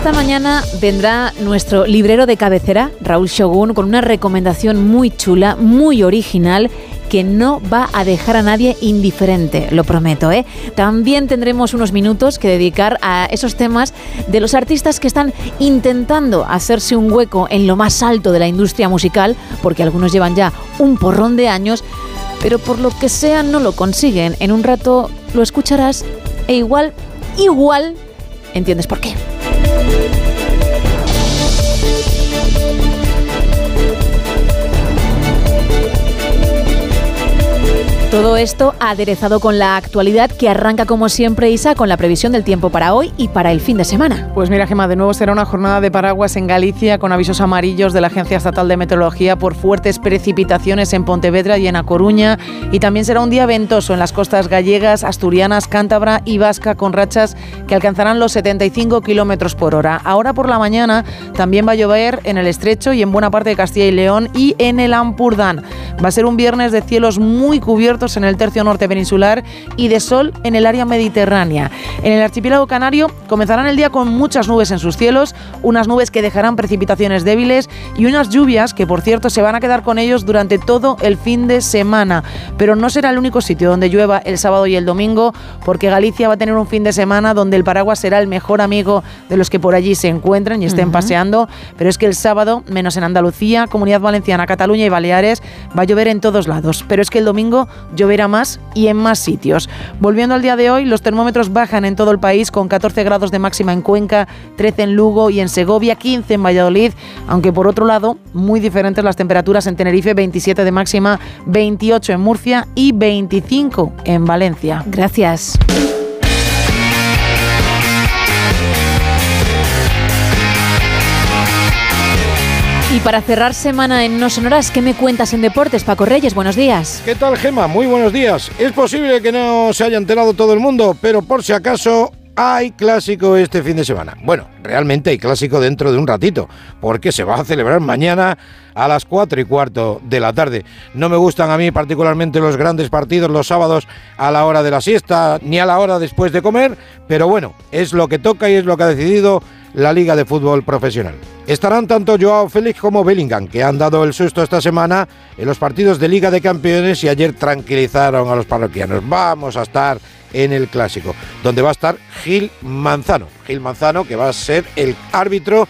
Esta mañana vendrá nuestro librero de cabecera, Raúl Shogun, con una recomendación muy chula, muy original que no va a dejar a nadie indiferente, lo prometo. ¿eh? También tendremos unos minutos que dedicar a esos temas de los artistas que están intentando hacerse un hueco en lo más alto de la industria musical, porque algunos llevan ya un porrón de años, pero por lo que sea no lo consiguen. En un rato lo escucharás e igual, igual, entiendes por qué. Oh, oh, oh, oh, oh, Todo esto aderezado con la actualidad que arranca como siempre, Isa, con la previsión del tiempo para hoy y para el fin de semana. Pues mira, Gema, de nuevo será una jornada de paraguas en Galicia con avisos amarillos de la Agencia Estatal de Meteorología por fuertes precipitaciones en Pontevedra y en A Coruña. Y también será un día ventoso en las costas gallegas, asturianas, cántabra y vasca con rachas que alcanzarán los 75 kilómetros por hora. Ahora por la mañana también va a llover en el estrecho y en buena parte de Castilla y León y en el Ampurdán. Va a ser un viernes de cielos muy cubiertos en el tercio norte peninsular y de sol en el área mediterránea. En el archipiélago canario comenzarán el día con muchas nubes en sus cielos, unas nubes que dejarán precipitaciones débiles y unas lluvias que, por cierto, se van a quedar con ellos durante todo el fin de semana. Pero no será el único sitio donde llueva el sábado y el domingo, porque Galicia va a tener un fin de semana donde el paraguas será el mejor amigo de los que por allí se encuentren y estén paseando. Pero es que el sábado, menos en Andalucía, Comunidad Valenciana, Cataluña y Baleares, va a llover en todos lados. Pero es que el domingo lloverá más y en más sitios. Volviendo al día de hoy, los termómetros bajan en todo el país con 14 grados de máxima en Cuenca, 13 en Lugo y en Segovia, 15 en Valladolid, aunque por otro lado, muy diferentes las temperaturas en Tenerife, 27 de máxima, 28 en Murcia y 25 en Valencia. Gracias. Y para cerrar semana en No Sonoras, ¿qué me cuentas en deportes, Paco Reyes? Buenos días. ¿Qué tal, Gema? Muy buenos días. Es posible que no se haya enterado todo el mundo, pero por si acaso hay clásico este fin de semana. Bueno, realmente hay clásico dentro de un ratito, porque se va a celebrar mañana a las 4 y cuarto de la tarde. No me gustan a mí particularmente los grandes partidos los sábados a la hora de la siesta, ni a la hora después de comer, pero bueno, es lo que toca y es lo que ha decidido la Liga de Fútbol Profesional. Estarán tanto Joao Félix como Bellingham, que han dado el susto esta semana en los partidos de Liga de Campeones y ayer tranquilizaron a los parroquianos. Vamos a estar en el clásico, donde va a estar Gil Manzano. Gil Manzano, que va a ser el árbitro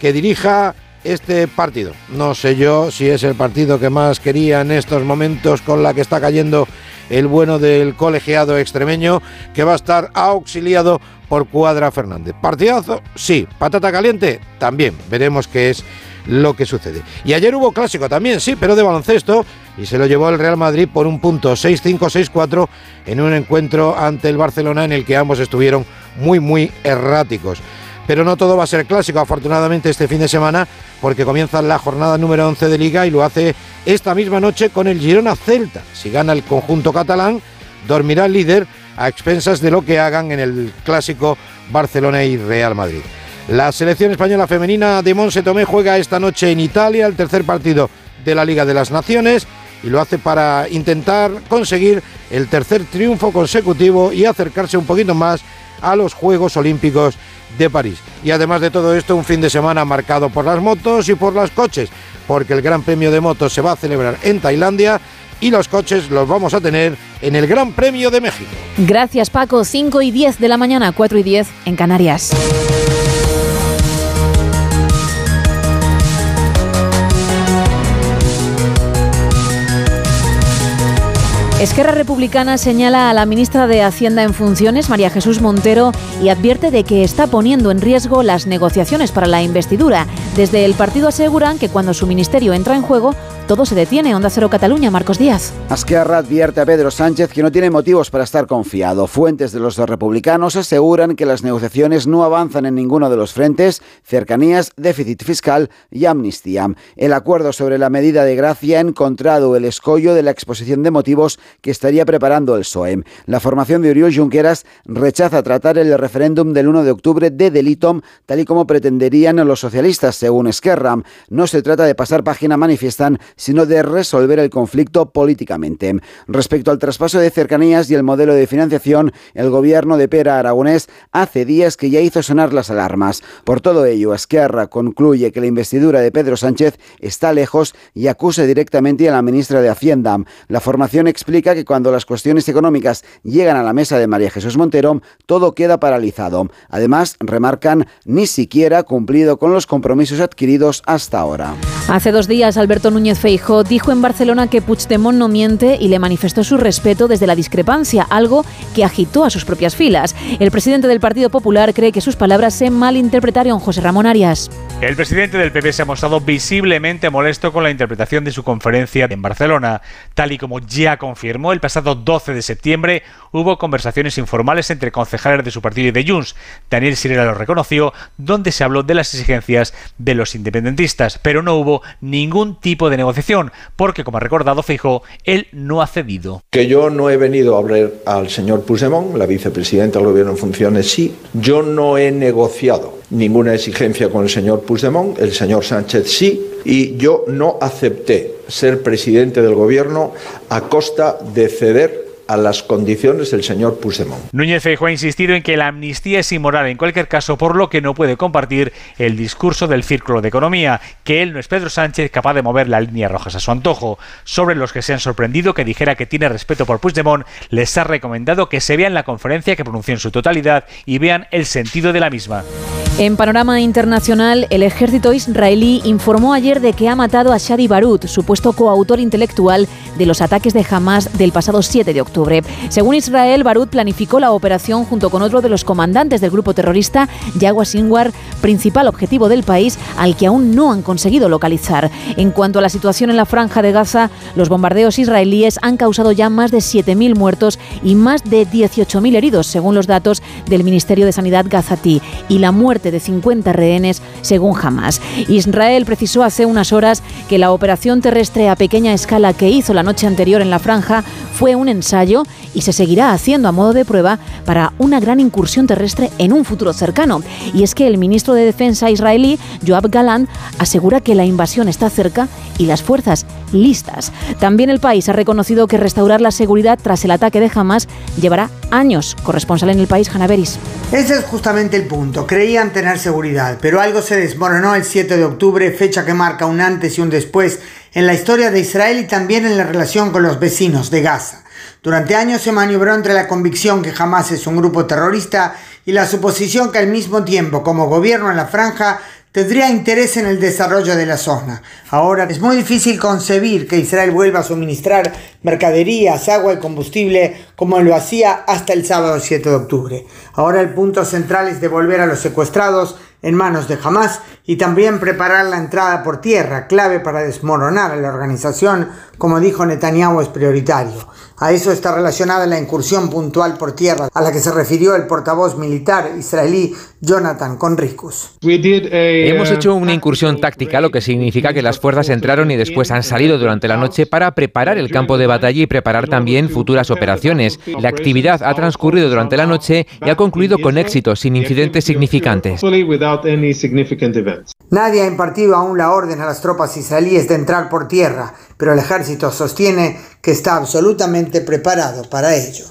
que dirija este partido. No sé yo si es el partido que más quería en estos momentos con la que está cayendo el bueno del colegiado extremeño, que va a estar auxiliado por Cuadra Fernández. Partidazo, sí. Patata caliente, también. Veremos qué es lo que sucede. Y ayer hubo clásico también, sí, pero de baloncesto, y se lo llevó el Real Madrid por un punto 6-5-6-4 en un encuentro ante el Barcelona en el que ambos estuvieron muy, muy erráticos. Pero no todo va a ser clásico, afortunadamente, este fin de semana, porque comienza la jornada número 11 de Liga y lo hace esta misma noche con el Girona Celta. Si gana el conjunto catalán, dormirá el líder a expensas de lo que hagan en el clásico Barcelona y Real Madrid. La selección española femenina de Monse Tomé juega esta noche en Italia el tercer partido de la Liga de las Naciones y lo hace para intentar conseguir el tercer triunfo consecutivo y acercarse un poquito más a los Juegos Olímpicos de París. Y además de todo esto, un fin de semana marcado por las motos y por los coches, porque el Gran Premio de Motos se va a celebrar en Tailandia y los coches los vamos a tener en el Gran Premio de México. Gracias Paco, 5 y 10 de la mañana, 4 y 10 en Canarias. Esquerra Republicana señala a la ministra de Hacienda en funciones, María Jesús Montero, y advierte de que está poniendo en riesgo las negociaciones para la investidura. Desde el partido aseguran que cuando su ministerio entra en juego, todo se detiene. Onda Cero Cataluña, Marcos Díaz. Asquerra advierte a Pedro Sánchez que no tiene motivos para estar confiado. Fuentes de los republicanos aseguran que las negociaciones no avanzan en ninguno de los frentes, cercanías, déficit fiscal y amnistía. El acuerdo sobre la medida de gracia ha encontrado el escollo de la exposición de motivos que estaría preparando el PSOE. La formación de Oriol Junqueras rechaza tratar el referéndum del 1 de octubre de delito, tal y como pretenderían los socialistas, según Esquerra. No se trata de pasar página, manifiestan, sino de resolver el conflicto políticamente. Respecto al traspaso de cercanías y el modelo de financiación, el gobierno de Pera Aragonés hace días que ya hizo sonar las alarmas. Por todo ello, Esquerra concluye que la investidura de Pedro Sánchez está lejos y acusa directamente a la ministra de Hacienda. La formación explica que cuando las cuestiones económicas llegan a la mesa de María Jesús Montero, todo queda paralizado. Además, remarcan, ni siquiera cumplido con los compromisos adquiridos hasta ahora. Hace dos días, Alberto Núñez Feijó dijo en Barcelona que Puigdemont no miente y le manifestó su respeto desde la discrepancia, algo que agitó a sus propias filas. El presidente del Partido Popular cree que sus palabras se malinterpretaron. José Ramón Arias. El presidente del PP se ha mostrado visiblemente molesto con la interpretación de su conferencia en Barcelona. Tal y como ya confirmó, el pasado 12 de septiembre hubo conversaciones informales entre concejales de su partido y de Junts. Daniel Sirera lo reconoció, donde se habló de las exigencias de los independentistas, pero no hubo ningún tipo de negociación, porque como ha recordado Fijo, él no ha cedido. Que yo no he venido a hablar al señor Puigdemont, la vicepresidenta del gobierno en funciones sí, yo no he negociado ninguna exigencia con el señor Puigdemont, el señor Sánchez sí, y yo no acepté ser presidente del gobierno a costa de ceder a las condiciones del señor Puigdemont. Núñez Feijóo ha insistido en que la amnistía es inmoral en cualquier caso, por lo que no puede compartir el discurso del Círculo de Economía, que él no es Pedro Sánchez capaz de mover la línea rojas a su antojo. Sobre los que se han sorprendido que dijera que tiene respeto por Puigdemont, les ha recomendado que se vean la conferencia que pronunció en su totalidad y vean el sentido de la misma. En panorama internacional, el ejército israelí informó ayer de que ha matado a Shadi Barut, supuesto coautor intelectual de los ataques de Hamas del pasado 7 de octubre. Según Israel, Barut planificó la operación junto con otro de los comandantes del grupo terrorista, Yagua Sinwar, principal objetivo del país al que aún no han conseguido localizar. En cuanto a la situación en la franja de Gaza, los bombardeos israelíes han causado ya más de 7.000 muertos y más de 18.000 heridos, según los datos del Ministerio de Sanidad gazatí, y la muerte de 50 rehenes, según Hamas. Israel precisó hace unas horas que la operación terrestre a pequeña escala que hizo la noche anterior en la franja fue un ensayo y se seguirá haciendo a modo de prueba para una gran incursión terrestre en un futuro cercano. Y es que el ministro de Defensa israelí, Joab Galant, asegura que la invasión está cerca y las fuerzas listas. También el país ha reconocido que restaurar la seguridad tras el ataque de Hamas llevará años. Corresponsal en el país, Hanaveris. Ese es justamente el punto. Creían tener seguridad, pero algo se desmoronó el 7 de octubre, fecha que marca un antes y un después en la historia de Israel y también en la relación con los vecinos de Gaza. Durante años se maniobró entre la convicción que Hamas es un grupo terrorista y la suposición que al mismo tiempo, como gobierno en la franja, tendría interés en el desarrollo de la zona. Ahora es muy difícil concebir que Israel vuelva a suministrar mercaderías, agua y combustible como lo hacía hasta el sábado 7 de octubre. Ahora el punto central es devolver a los secuestrados en manos de Hamas y también preparar la entrada por tierra, clave para desmoronar a la organización, como dijo Netanyahu, es prioritario. A eso está relacionada la incursión puntual por tierra a la que se refirió el portavoz militar israelí Jonathan Conricus. Hemos hecho una incursión táctica, lo que significa que las fuerzas entraron y después han salido durante la noche para preparar el campo de batalla y preparar también futuras operaciones. La actividad ha transcurrido durante la noche y ha concluido con éxito, sin incidentes significantes. Nadie ha impartido aún la orden a las tropas israelíes de entrar por tierra, pero el ejército sostiene que está absolutamente preparado para ello.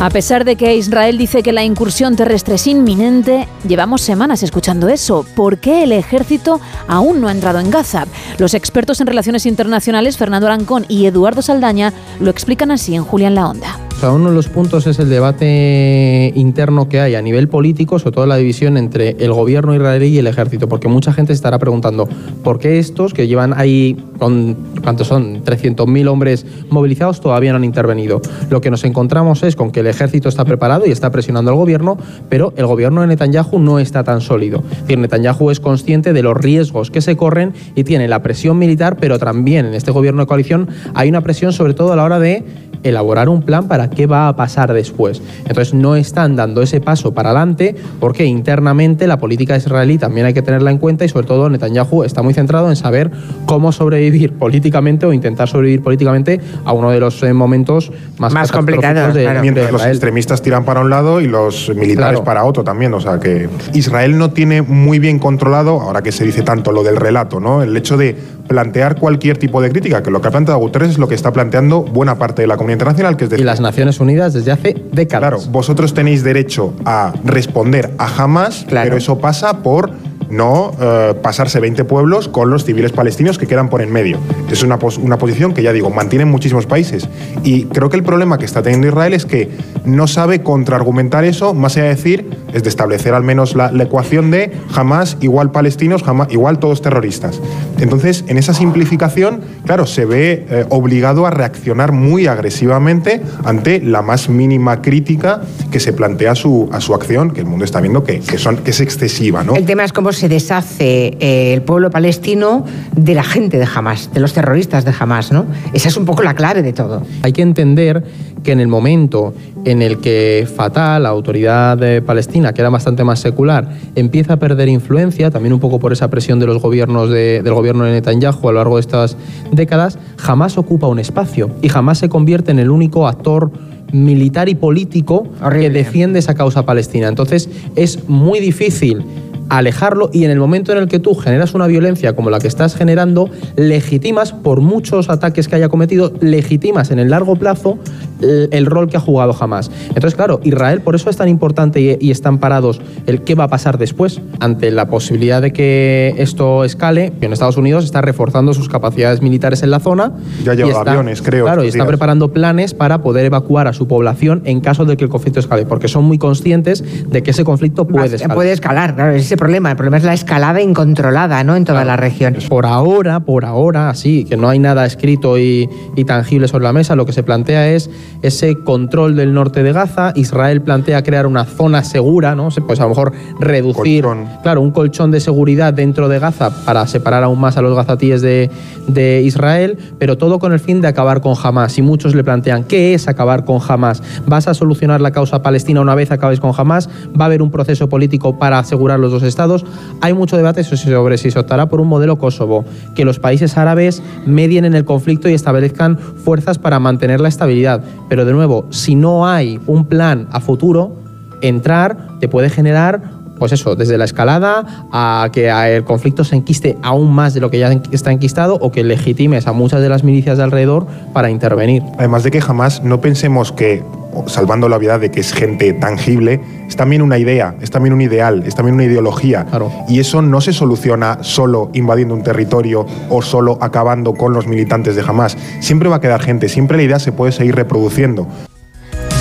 A pesar de que Israel dice que la incursión terrestre es inminente, llevamos semanas escuchando eso. ¿Por qué el ejército aún no ha entrado en Gaza? Los expertos en relaciones internacionales, Fernando Arancón y Eduardo Saldaña, lo explican así en Julián La Onda. Sea, uno de los puntos es el debate interno que hay a nivel político, sobre todo la división entre el gobierno israelí y el ejército, porque mucha gente estará preguntando por qué estos que llevan ahí, con, ¿cuántos son? 300.000 hombres movilizados todavía no han intervenido. Lo que nos encontramos es con que el ejército está preparado y está presionando al gobierno, pero el gobierno de Netanyahu no está tan sólido. Es Netanyahu es consciente de los riesgos que se corren y tiene la presión militar, pero también en este gobierno de coalición hay una presión sobre todo a la hora de elaborar un plan para qué va a pasar después. Entonces no están dando ese paso para adelante porque internamente la política israelí también hay que tenerla en cuenta y sobre todo Netanyahu está muy centrado en saber cómo sobrevivir políticamente o intentar sobrevivir políticamente a uno de los eh, momentos más, más complicados. De, Mientras los extremistas tiran para un lado y los militares para otro también. O sea que Israel no tiene muy bien controlado, ahora que se dice tanto lo del relato, ¿no? El hecho de plantear cualquier tipo de crítica, que lo que ha planteado Guterres es lo que está planteando buena parte de la comunidad internacional, que es decir, y las Naciones Unidas desde hace décadas. Claro, vosotros tenéis derecho a responder a Hamas, pero eso pasa por no eh, pasarse 20 pueblos con los civiles palestinos que quedan por en medio. Es una, una posición que ya digo, mantienen muchísimos países. Y creo que el problema que está teniendo Israel es que no sabe contraargumentar eso, más allá de decir, es de establecer al menos la, ecuación de jamás igual palestinos, jamás igual todos terroristas. Entonces, en esa simplificación, claro, se ve eh, obligado a reaccionar muy agresivamente ante la más mínima crítica que se plantea a su, a su acción, que el mundo está viendo que, que, son, que es excesiva. ¿no? El tema es cómo se deshace eh, el pueblo palestino de la gente de Hamas, de los terroristas de Hamas. ¿no? Esa es un poco la clave de todo. Hay que entender que en el momento en el que Fatah, la autoridad palestina, que era bastante más secular, empieza a perder influencia, también un poco por esa presión de los gobiernos del gobierno de Netanyahu a lo largo de estas décadas, jamás ocupa un espacio y jamás se convierte en el único actor militar y político que defiende esa causa palestina. Entonces es muy difícil alejarlo y en el momento en el que tú generas una violencia como la que estás generando, legitimas, por muchos ataques que haya cometido, legitimas en el largo plazo el, rol que ha jugado jamás. Entonces, claro, Israel por eso es tan importante y, están parados el qué va a pasar después ante la posibilidad de que esto escale. En Estados Unidos está reforzando sus capacidades militares en la zona. Ya lleva aviones, creo. Claro, y está preparando planes para poder evacuar a su población en caso de que el conflicto escale, porque son muy conscientes de que ese conflicto puede escalar. Puede escalar, claro, ese problema. El problema es la escalada incontrolada, ¿no? En toda la región. Por ahora, por ahora, sí, que no hay nada escrito y, y tangible sobre la mesa. Lo que se plantea es ese control del norte de Gaza. Israel plantea crear una zona segura, ¿no? Pues a lo mejor reducir, claro, un colchón de seguridad dentro de Gaza para separar aún más a los gazatíes de, de Israel, pero todo con el fin de acabar con Hamas. Y muchos le plantean, ¿qué es acabar con Hamas? ¿Vas a solucionar la causa palestina una vez acabes con Hamas? ¿Va a haber un proceso político para asegurar los dos estados? Hay mucho debate sobre si se optará por un modelo Kosovo, que los países árabes medien en el conflicto y establezcan fuerzas para mantener la estabilidad. Pero de nuevo, si no hay un plan a futuro, entrar te puede generar pues eso, desde la escalada a que el conflicto se enquiste aún más de lo que ya está enquistado o que legitimes a muchas de las milicias de alrededor para intervenir. Además de que jamás no pensemos que, salvando la vida de que es gente tangible, es también una idea, es también un ideal, es también una ideología. Y eso no se soluciona solo invadiendo un territorio o solo acabando con los militantes de Hamas. Siempre va a quedar gente, siempre la idea se puede seguir reproduciendo.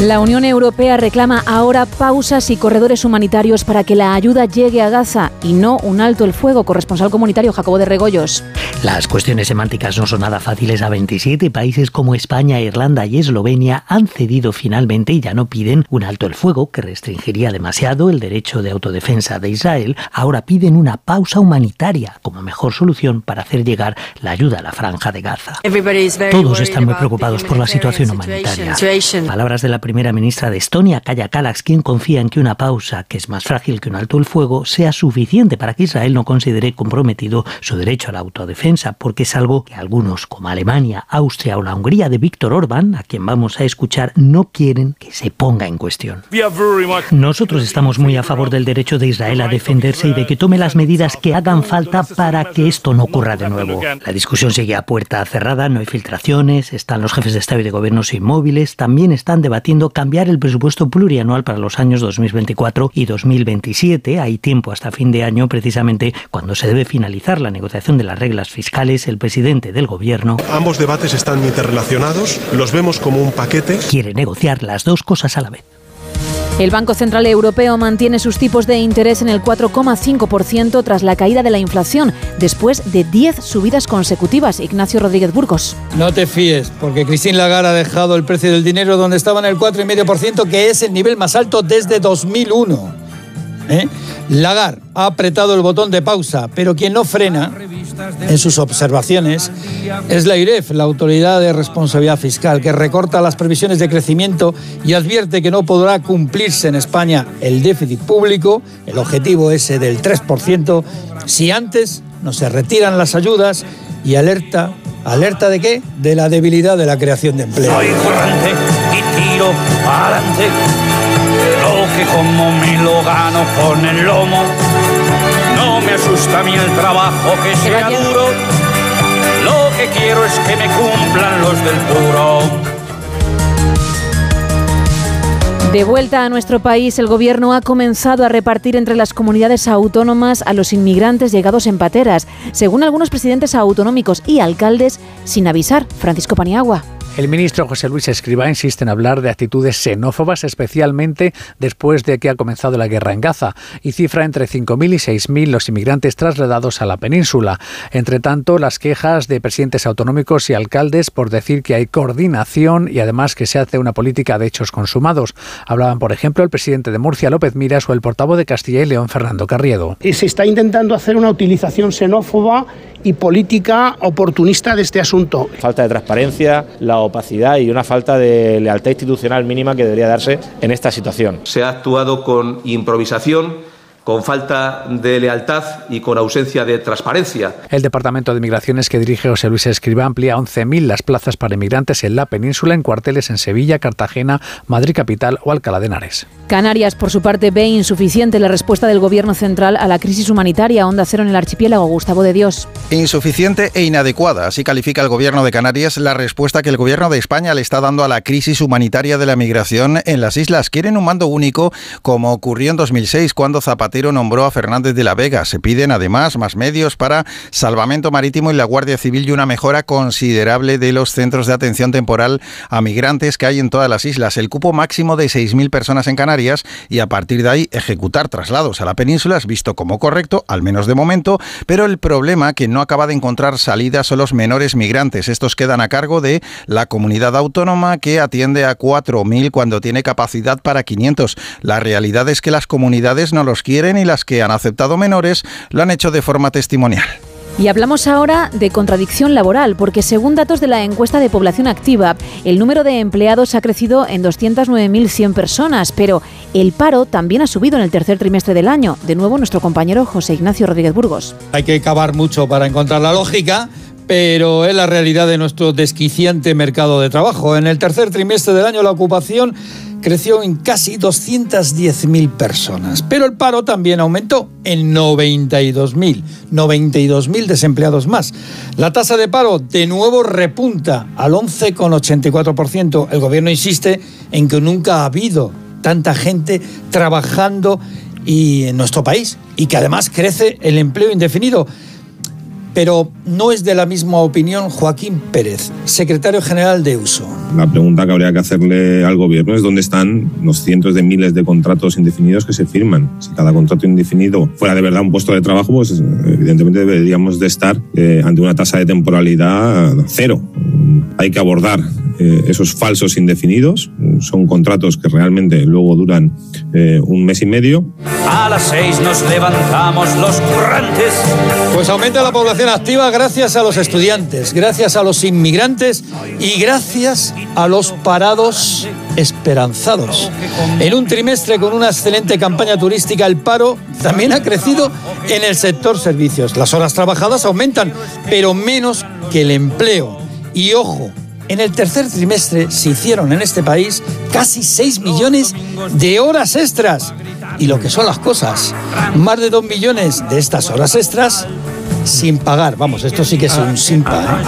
La Unión Europea reclama ahora pausas y corredores humanitarios para que la ayuda llegue a Gaza y no un alto el fuego. Corresponsal comunitario Jacobo de Regoyos. Las cuestiones semánticas no son nada fáciles. A 27 países como España, Irlanda y Eslovenia han cedido finalmente y ya no piden un alto el fuego que restringiría demasiado el derecho de autodefensa de Israel. Ahora piden una pausa humanitaria como mejor solución para hacer llegar la ayuda a la franja de Gaza. Todos están muy preocupados por la situación humanitaria. Palabras de la primera ministra de Estonia, Kaya Kallas, quien confía en que una pausa, que es más frágil que un alto el fuego, sea suficiente para que Israel no considere comprometido su derecho a la autodefensa, porque es algo que algunos, como Alemania, Austria o la Hungría de Víctor Orbán, a quien vamos a escuchar, no quieren que se ponga en cuestión. Nosotros estamos muy a favor del derecho de Israel a defenderse y de que tome las medidas que hagan falta para que esto no ocurra de nuevo. La discusión sigue a puerta cerrada, no hay filtraciones, están los jefes de Estado y de Gobiernos inmóviles, también están debatiendo cambiar el presupuesto plurianual para los años 2024 y 2027. Hay tiempo hasta fin de año, precisamente cuando se debe finalizar la negociación de las reglas fiscales. El presidente del gobierno. Ambos debates están interrelacionados, los vemos como un paquete. Quiere negociar las dos cosas a la vez. El Banco Central Europeo mantiene sus tipos de interés en el 4,5% tras la caída de la inflación, después de 10 subidas consecutivas. Ignacio Rodríguez Burgos. No te fíes, porque Christine Lagarde ha dejado el precio del dinero donde estaba en el 4,5%, que es el nivel más alto desde 2001. ¿Eh? Lagarde ha apretado el botón de pausa, pero quien no frena en sus observaciones es la IREF, la Autoridad de Responsabilidad Fiscal, que recorta las previsiones de crecimiento y advierte que no podrá cumplirse en España el déficit público, el objetivo ese del 3%, si antes no se retiran las ayudas y alerta, ¿alerta de qué? De la debilidad de la creación de empleo. Soy corrante y tiro adelante, lo que como me lo gano con el lomo. Me asusta a mí el trabajo que sea duro. Lo que quiero es que me cumplan los del puro. De vuelta a nuestro país, el Gobierno ha comenzado a repartir entre las comunidades autónomas a los inmigrantes llegados en pateras, según algunos presidentes autonómicos y alcaldes, sin avisar. Francisco Paniagua. El ministro José Luis Escribá insiste en hablar de actitudes xenófobas, especialmente después de que ha comenzado la guerra en Gaza, y cifra entre 5.000 y 6.000 los inmigrantes trasladados a la península. Entre tanto, las quejas de presidentes autonómicos y alcaldes por decir que hay coordinación y además que se hace una política de hechos consumados. Hablaban, por ejemplo, el presidente de Murcia, López Miras, o el portavoz de Castilla y León, Fernando Carriedo. Y se está intentando hacer una utilización xenófoba y política oportunista de este asunto. Falta de transparencia, la opacidad y una falta de lealtad institucional mínima que debería darse en esta situación. Se ha actuado con improvisación con falta de lealtad y con ausencia de transparencia. El Departamento de Migraciones que dirige José Luis Escriba amplía a 11.000 las plazas para inmigrantes en la península en cuarteles en Sevilla, Cartagena, Madrid Capital o Alcalá de Henares. Canarias, por su parte, ve insuficiente la respuesta del Gobierno central a la crisis humanitaria. Onda Cero en el archipiélago. Gustavo de Dios. Insuficiente e inadecuada. Así califica el Gobierno de Canarias la respuesta que el Gobierno de España le está dando a la crisis humanitaria de la migración en las islas. Quieren un mando único, como ocurrió en 2006, cuando Zapatero nombró a Fernández de la Vega. Se piden además más medios para salvamento marítimo y la Guardia Civil y una mejora considerable de los centros de atención temporal a migrantes que hay en todas las islas. El cupo máximo de 6.000 personas en Canarias y a partir de ahí ejecutar traslados a la península es visto como correcto, al menos de momento, pero el problema que no acaba de encontrar salida son los menores migrantes. Estos quedan a cargo de la comunidad autónoma que atiende a 4.000 cuando tiene capacidad para 500. La realidad es que las comunidades no los quieren y las que han aceptado menores lo han hecho de forma testimonial. Y hablamos ahora de contradicción laboral, porque según datos de la encuesta de población activa, el número de empleados ha crecido en 209.100 personas, pero el paro también ha subido en el tercer trimestre del año. De nuevo, nuestro compañero José Ignacio Rodríguez Burgos. Hay que cavar mucho para encontrar la lógica pero es la realidad de nuestro desquiciante mercado de trabajo. En el tercer trimestre del año la ocupación creció en casi 210.000 personas, pero el paro también aumentó en 92.000, 92.000 desempleados más. La tasa de paro de nuevo repunta al 11,84%. El gobierno insiste en que nunca ha habido tanta gente trabajando y en nuestro país y que además crece el empleo indefinido pero no es de la misma opinión Joaquín Pérez, secretario general de USO. La pregunta que habría que hacerle al gobierno es dónde están los cientos de miles de contratos indefinidos que se firman. Si cada contrato indefinido fuera de verdad un puesto de trabajo, pues evidentemente deberíamos de estar eh, ante una tasa de temporalidad cero. Hay que abordar eh, esos falsos indefinidos. Son contratos que realmente luego duran eh, un mes y medio. A las seis nos levantamos los currantes. Pues aumenta la población activa gracias a los estudiantes, gracias a los inmigrantes y gracias a los parados esperanzados. En un trimestre con una excelente campaña turística, el paro también ha crecido en el sector servicios. Las horas trabajadas aumentan, pero menos que el empleo. Y ojo, en el tercer trimestre se hicieron en este país casi 6 millones de horas extras. Y lo que son las cosas, más de 2 millones de estas horas extras sin pagar. Vamos, esto sí que es un sin pagar.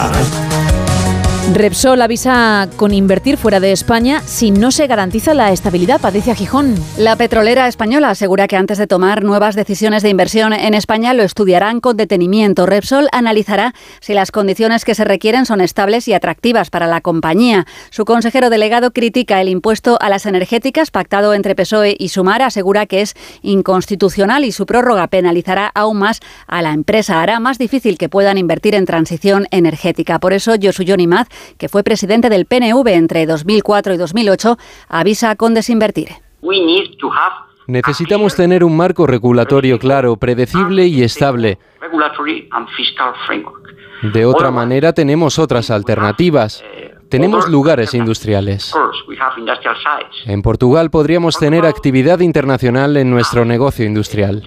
Repsol avisa con invertir fuera de España si no se garantiza la estabilidad. Patricia Gijón. La petrolera española asegura que antes de tomar nuevas decisiones de inversión en España lo estudiarán con detenimiento. Repsol analizará si las condiciones que se requieren son estables y atractivas para la compañía. Su consejero delegado critica el impuesto a las energéticas pactado entre PSOE y Sumar, asegura que es inconstitucional y su prórroga penalizará aún más a la empresa. Hará más difícil que puedan invertir en transición energética. Por eso, Josu Maz que fue presidente del PNV entre 2004 y 2008, avisa con desinvertir. Necesitamos tener un marco regulatorio claro, predecible y estable. De otra manera tenemos otras alternativas. Tenemos lugares industriales. En Portugal podríamos tener actividad internacional en nuestro negocio industrial.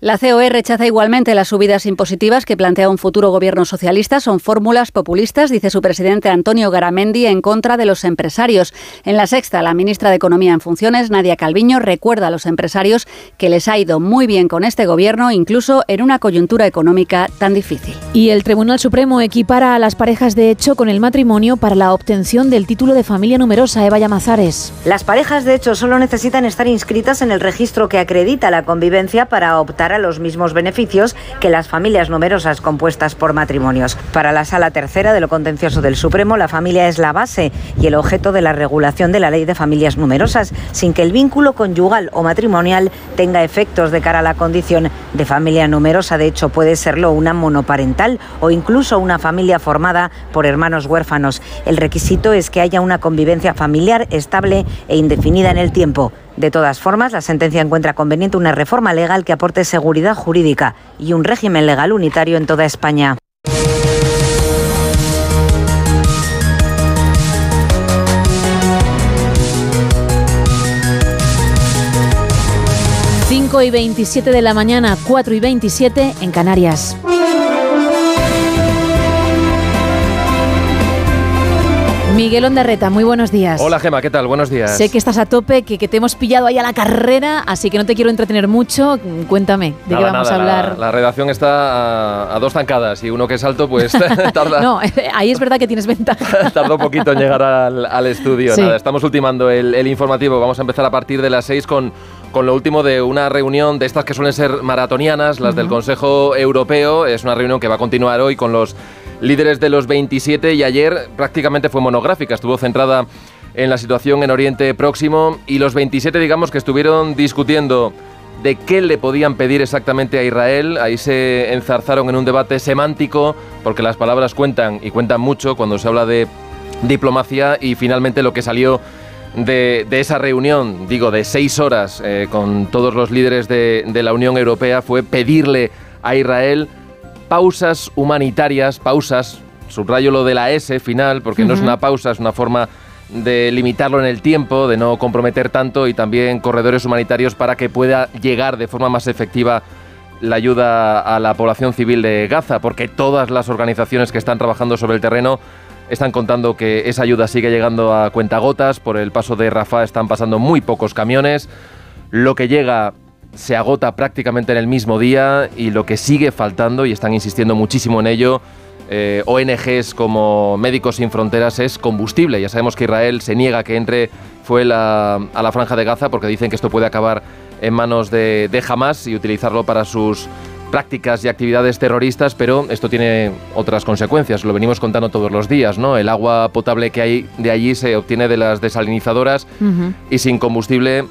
La COE rechaza igualmente las subidas impositivas que plantea un futuro gobierno socialista. Son fórmulas populistas, dice su presidente Antonio Garamendi, en contra de los empresarios. En la sexta, la ministra de Economía en funciones, Nadia Calviño, recuerda a los empresarios que les ha ido muy bien con este gobierno, incluso en una coyuntura económica tan difícil. Y el Tribunal Supremo equipara a las parejas de hecho con el matrimonio para la obtención del título de familia numerosa, Eva Llamazares. Las parejas de hecho solo necesitan estar inscritas en el registro que acredita la convivencia para optar a los mismos beneficios que las familias numerosas compuestas por matrimonios. Para la Sala Tercera de lo Contencioso del Supremo, la familia es la base y el objeto de la regulación de la ley de familias numerosas, sin que el vínculo conyugal o matrimonial tenga efectos de cara a la condición de familia numerosa. De hecho, puede serlo una monoparental o incluso una familia formada por hermanos huérfanos. El requisito es que haya una convivencia familiar estable e indefinida en el tiempo. De todas formas, la sentencia encuentra conveniente una reforma legal que aporte seguridad jurídica y un régimen legal unitario en toda España. y 27 de la mañana, 4 y 27 en Canarias. Miguel Ondarreta, muy buenos días. Hola Gema, ¿qué tal? Buenos días. Sé que estás a tope, que, que te hemos pillado ahí a la carrera, así que no te quiero entretener mucho. Cuéntame, ¿de qué vamos a hablar? La, redacción está a, dos zancadas y uno que es alto, pues tarda. no, ahí es verdad que tienes ventaja. tarda un poquito en llegar al, estudio. Nada, estamos ultimando el, el, informativo. Vamos a empezar a partir de las seis con, con lo último de una reunión de estas que suelen ser maratonianas, las del Consejo Europeo. Es una reunión que va a continuar hoy con los líderes de los 27 y ayer prácticamente fue monográfica, estuvo centrada en la situación en Oriente Próximo y los 27 digamos que estuvieron discutiendo de qué le podían pedir exactamente a Israel. Ahí se enzarzaron en un debate semántico porque las palabras cuentan y cuentan mucho cuando se habla de diplomacia y finalmente lo que salió de, esa reunión, digo, de seis horas eh, con todos los líderes de, de la Unión Europea fue pedirle a Israel pausas humanitarias, pausas, subrayo lo de la S final, porque no es una pausa, es una forma de limitarlo en el tiempo, de no comprometer tanto y también corredores humanitarios para que pueda llegar de forma más efectiva la ayuda a la población civil de Gaza, porque todas las organizaciones que están trabajando sobre el terreno están contando que esa ayuda sigue llegando a cuentagotas, por el paso de Rafah están pasando muy pocos camiones, lo que llega se agota prácticamente en el mismo día y lo que sigue faltando, y están insistiendo muchísimo en ello, eh, ONGs como Médicos Sin Fronteras es combustible. Ya sabemos que Israel se niega que entre fue a la franja de Gaza porque dicen que esto puede acabar en manos de, de Hamas y utilizarlo para sus prácticas y actividades terroristas, pero esto tiene otras consecuencias, lo venimos contando todos los días, ¿no? El agua potable que hay de allí se obtiene de las desalinizadoras y sin combustible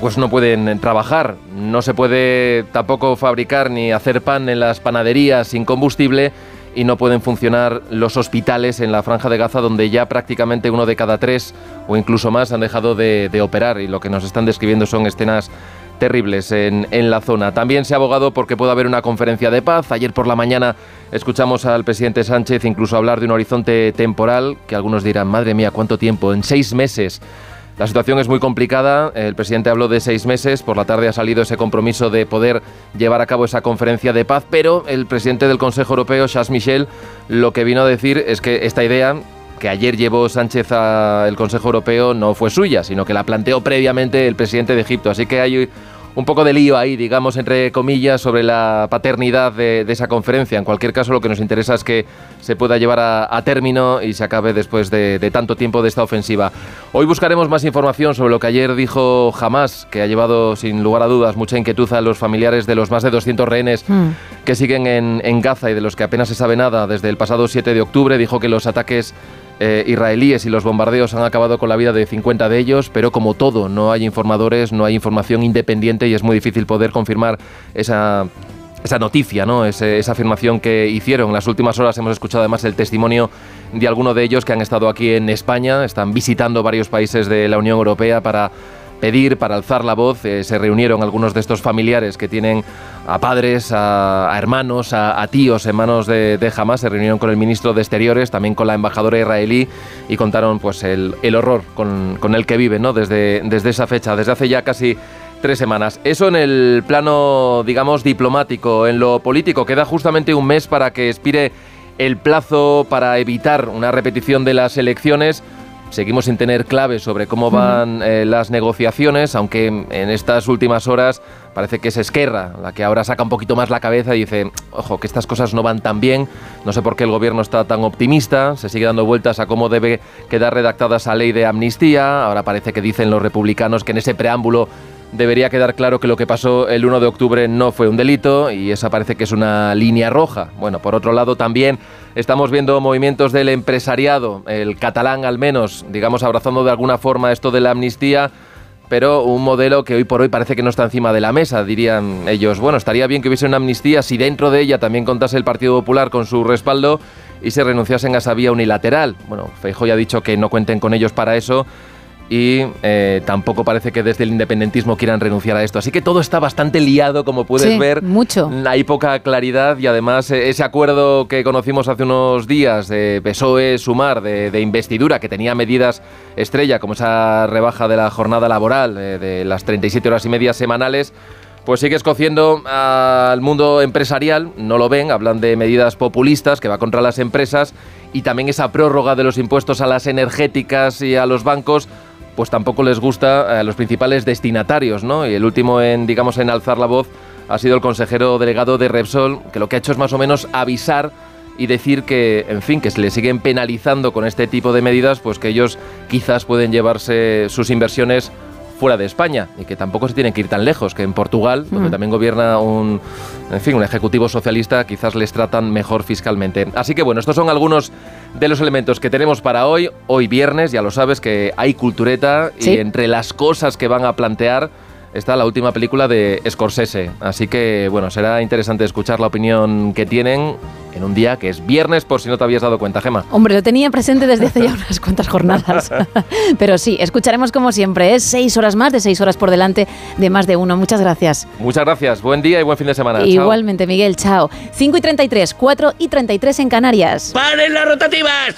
pues no pueden trabajar. No se puede tampoco fabricar ni hacer pan en las panaderías sin combustible y no pueden funcionar los hospitales en la franja de Gaza donde ya prácticamente uno de cada tres o incluso más han dejado de, operar y lo que nos están describiendo son escenas terribles en, en, la zona. También se ha abogado porque puede haber una conferencia de paz. Ayer por la mañana escuchamos al presidente Sánchez incluso hablar de un horizonte temporal que algunos dirán, madre mía, ¿cuánto tiempo? En seis meses la situación es muy complicada. El presidente habló de seis meses. Por la tarde ha salido ese compromiso de poder llevar a cabo esa conferencia de paz. Pero el presidente del Consejo Europeo, Charles Michel, lo que vino a decir es que esta idea que ayer llevó Sánchez al Consejo Europeo no fue suya, sino que la planteó previamente el presidente de Egipto. Así que hay un poco de lío ahí, digamos, entre comillas, sobre la paternidad de, esa conferencia. En cualquier caso, lo que nos interesa es que se pueda llevar a, término y se acabe después de, tanto tiempo de esta ofensiva. Hoy buscaremos más información sobre lo que ayer dijo Hamas, que ha llevado sin lugar a dudas mucha inquietud a los familiares de los más de 200 rehenes mm. que siguen en, en Gaza y de los que apenas se sabe nada desde el pasado 7 de octubre. Dijo que los ataques eh, israelíes y los bombardeos han acabado con la vida de 50 de ellos, pero como todo, no hay informadores, no hay información independiente y es muy difícil poder confirmar esa, esa noticia, ¿no? esa afirmación que hicieron. En las últimas horas hemos escuchado además el testimonio de algunos de ellos que han estado aquí en España, están visitando varios países de la Unión Europea para pedir, para alzar la voz. Eh, se reunieron algunos de estos familiares que tienen a padres, a, hermanos, a, tíos en manos de, de, Hamas. Se reunieron con el ministro de Exteriores, también con la embajadora israelí y contaron pues el, horror con, el que viven ¿no? desde, desde esa fecha, desde hace ya casi tres semanas. Eso en el plano, digamos, diplomático. En lo político, queda justamente un mes para que expire el plazo para evitar una repetición de las elecciones. Seguimos sin tener claves sobre cómo van eh, las negociaciones, aunque en estas últimas horas parece que es Esquerra la que ahora saca un poquito más la cabeza y dice, ojo, que estas cosas no van tan bien, no sé por qué el gobierno está tan optimista, se sigue dando vueltas a cómo debe quedar redactada esa ley de amnistía, ahora parece que dicen los republicanos que en ese preámbulo debería quedar claro que lo que pasó el 1 de octubre no fue un delito y esa parece que es una línea roja. Bueno, por otro lado también estamos viendo movimientos del empresariado, el catalán al menos, digamos, abrazando de alguna forma esto de la amnistía pero un modelo que hoy por hoy parece que no está encima de la mesa, dirían ellos. Bueno, estaría bien que hubiese una amnistía si dentro de ella también contase el Partido Popular con su respaldo y se renunciasen a esa vía unilateral. Bueno, ya ha dicho que no cuenten con ellos para eso y eh, tampoco parece que desde el independentismo quieran renunciar a esto. Así que todo está bastante liado, como puedes ver. Mucho. Hay poca claridad y además eh, ese acuerdo que conocimos hace unos días de PSOE-Sumar, de, investidura, que tenía medidas estrella, como esa rebaja de la jornada laboral eh, de las 37 horas y media semanales, pues sigue escociendo al mundo empresarial, no lo ven, hablan de medidas populistas que va contra las empresas y también esa prórroga de los impuestos a las energéticas y a los bancos pues tampoco les gusta a los principales destinatarios, ¿no? Y el último en, digamos, en alzar la voz ha sido el consejero delegado de Repsol, que lo que ha hecho es más o menos avisar y decir que, en fin, que se le siguen penalizando con este tipo de medidas, pues que ellos quizás pueden llevarse sus inversiones fuera de España y que tampoco se tienen que ir tan lejos, que en Portugal, donde también gobierna un, en fin, un ejecutivo socialista, quizás les tratan mejor fiscalmente. Así que bueno, estos son algunos de los elementos que tenemos para hoy. Hoy viernes, ya lo sabes que hay cultureta y entre las cosas que van a plantear está la última película de Scorsese. Así que, bueno, será interesante escuchar la opinión que tienen en un día que es viernes, por si no te habías dado cuenta, Gema. Hombre, lo tenía presente desde hace ya unas cuantas jornadas. Pero sí, escucharemos como siempre. Es seis horas más, de seis horas por delante de más de uno. Muchas gracias. Muchas gracias. Buen día y buen fin de semana. Igualmente, Miguel. Chao. 5 y 33, 4 y 33 en Canarias. ¡Paren las rotativas!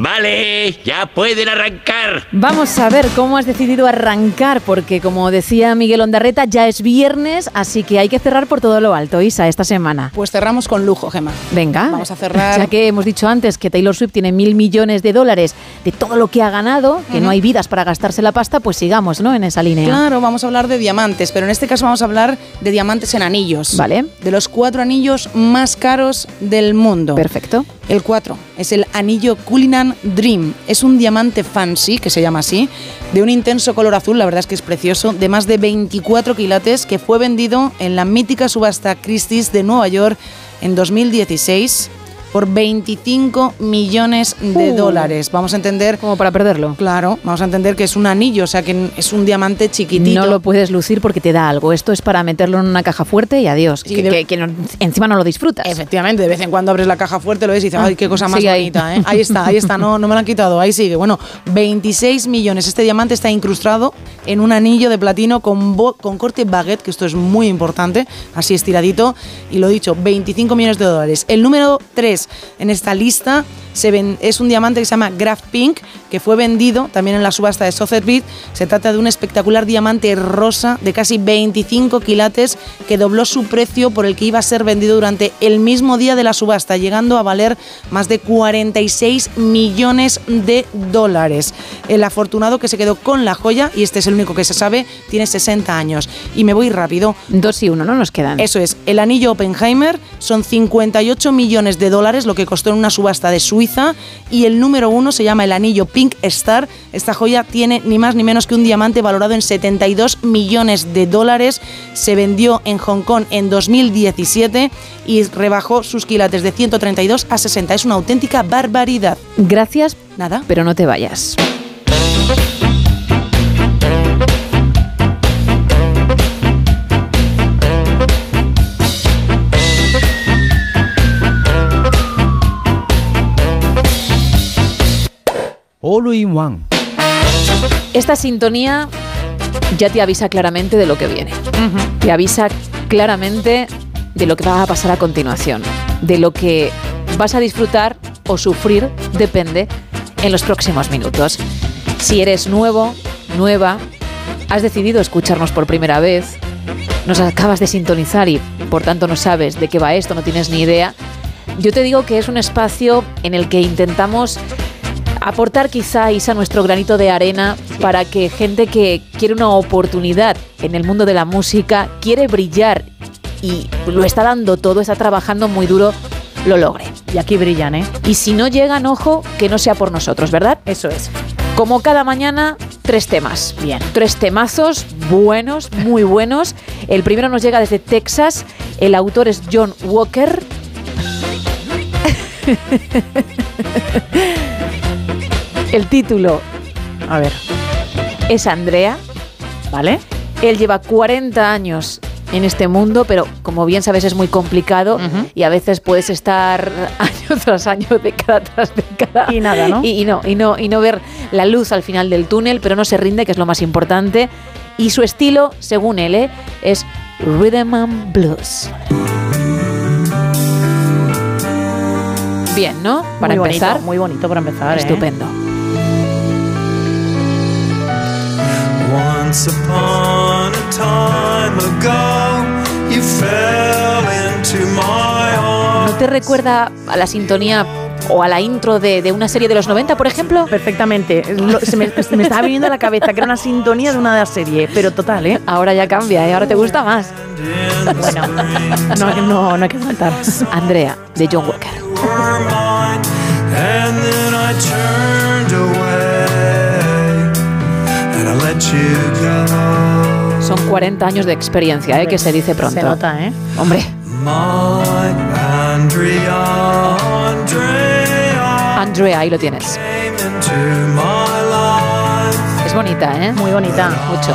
Vale, ya pueden arrancar. Vamos a ver cómo has decidido arrancar, porque como decía Miguel Ondarreta, ya es viernes, así que hay que cerrar por todo lo alto, Isa, esta semana. Pues cerramos con lujo, Gemma. Venga. Vamos a cerrar. Ya que hemos dicho antes que Taylor Swift tiene mil millones de dólares de todo lo que ha ganado, que no hay vidas para gastarse la pasta, pues sigamos, ¿no? En esa línea. Claro, vamos a hablar de diamantes, pero en este caso vamos a hablar de diamantes en anillos. Vale. De los cuatro anillos más caros del mundo. Perfecto. El 4 es el anillo Cullinan Dream. Es un diamante fancy, que se llama así, de un intenso color azul, la verdad es que es precioso, de más de 24 quilates, que fue vendido en la mítica subasta Christie's de Nueva York en 2016 por 25 millones de uh. dólares. Vamos a entender... Como para perderlo. Claro, vamos a entender que es un anillo, o sea que es un diamante chiquitito. No lo puedes lucir porque te da algo. Esto es para meterlo en una caja fuerte y adiós. que, encima no lo disfrutas. Efectivamente, de vez en cuando abres la caja fuerte, lo ves y dices, ay, qué cosa más bonita. ¿eh? Ahí está, ahí está, no, no me lo han quitado, ahí sigue. Bueno, 26 millones. Este diamante está incrustado en un anillo de platino con, con corte baguette, que esto es muy importante, así estiradito. Y lo dicho, 25 millones de dólares. El número 3 en esta lista Se ven- es un diamante que se llama Graph Pink, que fue vendido también en la subasta de Sotheby's. Se trata de un espectacular diamante rosa de casi 25 quilates que dobló su precio por el que iba a ser vendido durante el mismo día de la subasta, llegando a valer más de 46 millones de dólares. El afortunado que se quedó con la joya, y este es el único que se sabe, tiene 60 años. Y me voy rápido. Dos y uno, ¿no? Nos quedan. Eso es, el anillo Oppenheimer son 58 millones de dólares, lo que costó en una subasta de Suiza, y el número uno se llama el anillo Pink Star. Esta joya tiene ni más ni menos que un diamante valorado en 72 millones de dólares. Se vendió en Hong Kong en 2017 y rebajó sus quilates de 132 a 60. Es una auténtica barbaridad. Gracias, Nada. pero no te vayas. In One. Esta sintonía ya te avisa claramente de lo que viene. Te avisa claramente de lo que va a pasar a continuación. De lo que vas a disfrutar o sufrir, depende, en los próximos minutos. Si eres nuevo, nueva, has decidido escucharnos por primera vez, nos acabas de sintonizar y por tanto no sabes de qué va esto, no tienes ni idea, yo te digo que es un espacio en el que intentamos aportar quizás a nuestro granito de arena para que gente que quiere una oportunidad en el mundo de la música, quiere brillar y lo está dando todo, está trabajando muy duro, lo logre. Y aquí brillan, ¿eh? Y si no llegan, ojo, que no sea por nosotros, ¿verdad? Eso es. Como cada mañana, tres temas. Bien. Tres temazos buenos, muy buenos. El primero nos llega desde Texas. El autor es John Walker. El título A ver, es Andrea. ¿vale? Él lleva 40 años en este mundo, pero como bien sabes es muy complicado y a veces puedes estar año tras año, década tras década. Y nada, ¿no? Y, y no, y no, y no ver la luz al final del túnel, pero no se rinde, que es lo más importante. Y su estilo, según él, ¿eh? es Rhythm and Blues. Bien, ¿no? Para muy empezar. Bonito, muy bonito para empezar. ¿eh? Once upon a time ago, you fell into my arms. ¿No te recuerda a la sintonía o a la intro de, de una serie de los 90, por ejemplo? Perfectamente. Lo- se, me, se me estaba viniendo a la cabeza que era una sintonía de una de las series, pero total, ¿eh? Ahora ya cambia, ¿eh? ahora te gusta más. Bueno, no, no, no hay que faltar. Andrea, de John Walker. Son 40 años de experiencia, ¿eh? que se dice pronto. Se nota, ¿eh? Hombre, Andrea, ahí lo tienes. Es bonita, ¿eh? Muy bonita. Mucho.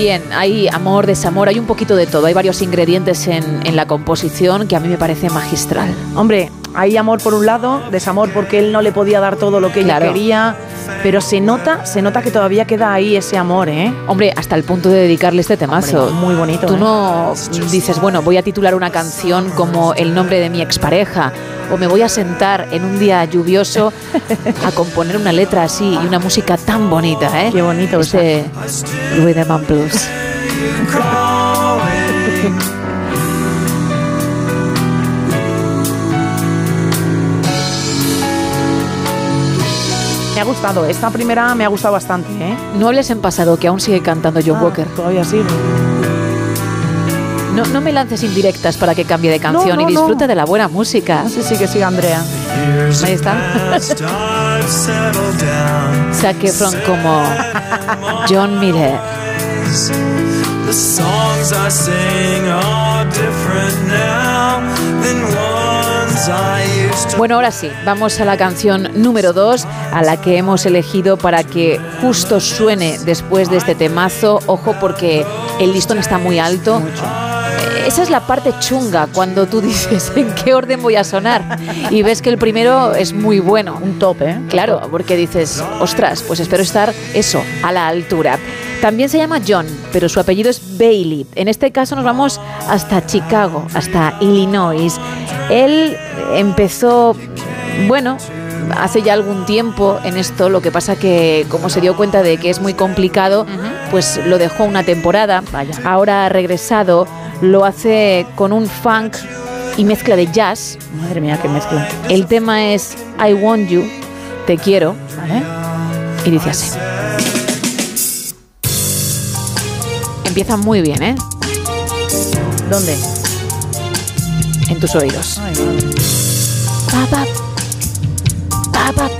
Bien, hay amor, desamor, hay un poquito de todo. Hay varios ingredientes en, en la composición que a mí me parece magistral. Hombre, hay amor por un lado, desamor porque él no le podía dar todo lo que ella quería, pero se nota, se nota que todavía queda ahí ese amor, ¿eh? Hombre, hasta el punto de dedicarle este temazo. Hombre, muy bonito, Tú ¿eh? no dices, bueno, voy a titular una canción como el nombre de mi expareja, o me voy a sentar en un día lluvioso a componer una letra así y una música tan bonita, ¿eh? Qué bonito, Ese Rhythm and Blues. Me ha gustado, esta primera me ha gustado bastante, ¿eh? No hables en pasado, que aún sigue cantando John Ah, Walker. Todavía sigue. No, no me lances indirectas para que cambie de canción no, y no. disfrute de la buena música. Sí, sí, que sigue Andrea. Ahí está. Zac Efron como John Miller. The songs I sing are different now than Bueno, ahora sí, vamos a la canción número 2, a la que hemos elegido para que justo suene después de este temazo. Ojo, porque el listón está muy alto. esa es la parte chunga cuando tú dices en qué orden voy a sonar y ves que el primero es muy bueno. Un top, ¿eh? Claro, porque dices, ostras, pues espero estar eso, a la altura. También se llama John, pero su apellido es Bailey. En este caso nos vamos hasta Chicago, hasta Illinois. Él empezó, bueno, hace ya algún tiempo en esto, lo que pasa que como se dio cuenta de que es muy complicado, pues lo dejó una temporada. Ahora ha regresado, lo hace con un funk y mezcla de jazz. Madre mía, qué mezcla. El tema es I Want You, te quiero. Y dice así. Empieza muy bien, ¿eh? ¿Dónde? En tus oídos. Ay, madre. Pa, pa, pa, pa.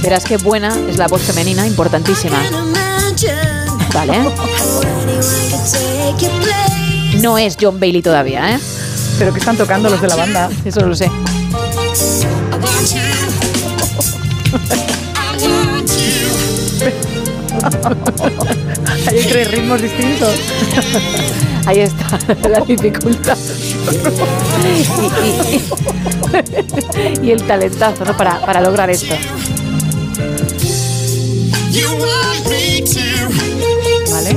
Verás qué buena es la voz femenina, importantísima. Vale. No es John Bailey todavía, ¿eh? Pero que están tocando los de la banda. Eso lo sé. Hay tres ritmos distintos. Ahí está la dificultad. Y, y- y el talentazo, ¿no? Para, para lograr esto. ¿Vale?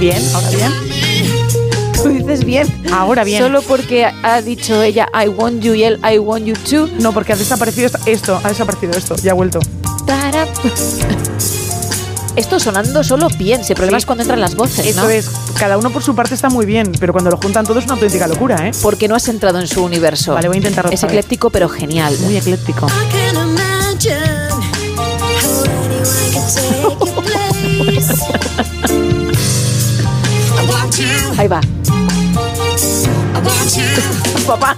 Bien, ahora bien. Bien. Ahora bien. Solo porque ha dicho ella I want you y él I want you too. No, porque ha desaparecido esto, esto, ha desaparecido esto, ya ha vuelto. Tara. Esto sonando solo bien. Si el problema es cuando entran las voces, Eso ¿no? es, cada uno por su parte está muy bien, pero cuando lo juntan todo es una auténtica locura, ¿eh? Porque no has entrado en su universo. Vale, voy a intentarlo Es vez. ecléctico pero genial. Muy ecléctico. Ahí va. Papá.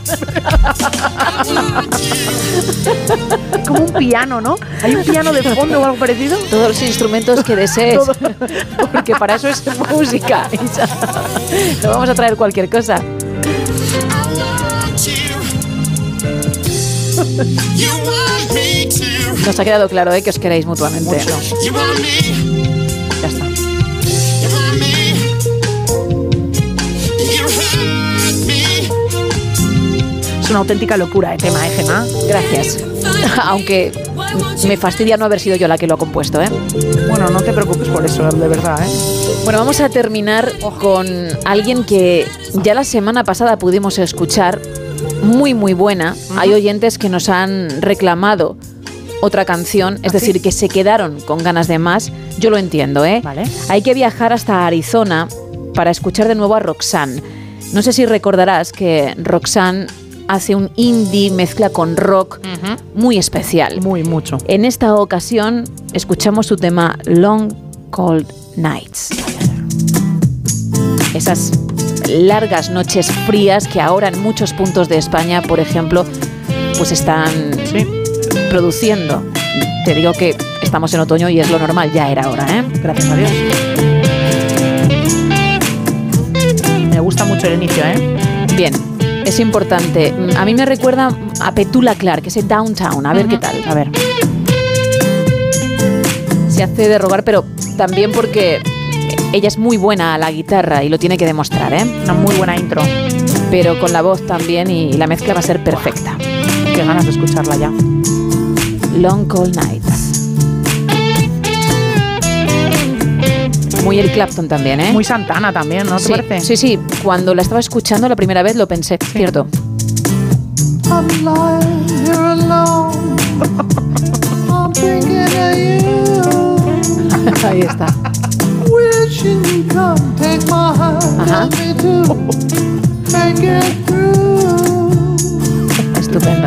Como un piano, ¿no? Hay un piano de fondo o algo parecido. Todos los instrumentos que desees. Porque para eso es música. No vamos a traer cualquier cosa. Nos ha quedado claro ¿eh? que os queréis mutuamente. Ya Es una auténtica locura el tema, ¿eh, Gemma? Gracias. Aunque me fastidia no haber sido yo la que lo ha compuesto, ¿eh? Bueno, no te preocupes por eso, de verdad, ¿eh? Bueno, vamos a terminar con alguien que ya la semana pasada pudimos escuchar, muy muy buena. Hay oyentes que nos han reclamado otra canción, es decir, que se quedaron con ganas de más. Yo lo entiendo, ¿eh? Vale. Hay que viajar hasta Arizona para escuchar de nuevo a Roxanne. No sé si recordarás que Roxanne hace un indie mezcla con rock muy especial. Muy mucho. En esta ocasión escuchamos su tema Long Cold Nights. Esas largas noches frías que ahora en muchos puntos de España, por ejemplo, pues están produciendo. Te digo que estamos en otoño y es lo normal, ya era hora, ¿eh? Gracias a Dios. Me gusta mucho el inicio, ¿eh? Bien, es importante. A mí me recuerda a Petula Clark, ese Downtown. A ver qué tal. A ver. Se hace de rogar, pero también porque ella es muy buena a la guitarra y lo tiene que demostrar, ¿eh? Una muy buena intro. Pero con la voz también y la mezcla va a ser perfecta. Qué ganas de escucharla ya. Long Cold Nights. Muy Eric Clapton también, ¿eh? Muy Santana también, ¿no te sí, parece? sí, sí. Cuando la estaba escuchando la primera vez lo pensé, cierto. I'm lying here alone. I'm thinking of you. Ahí está. Wishing you'd come take my hand, Ajá. help me to make it through. Estupendo.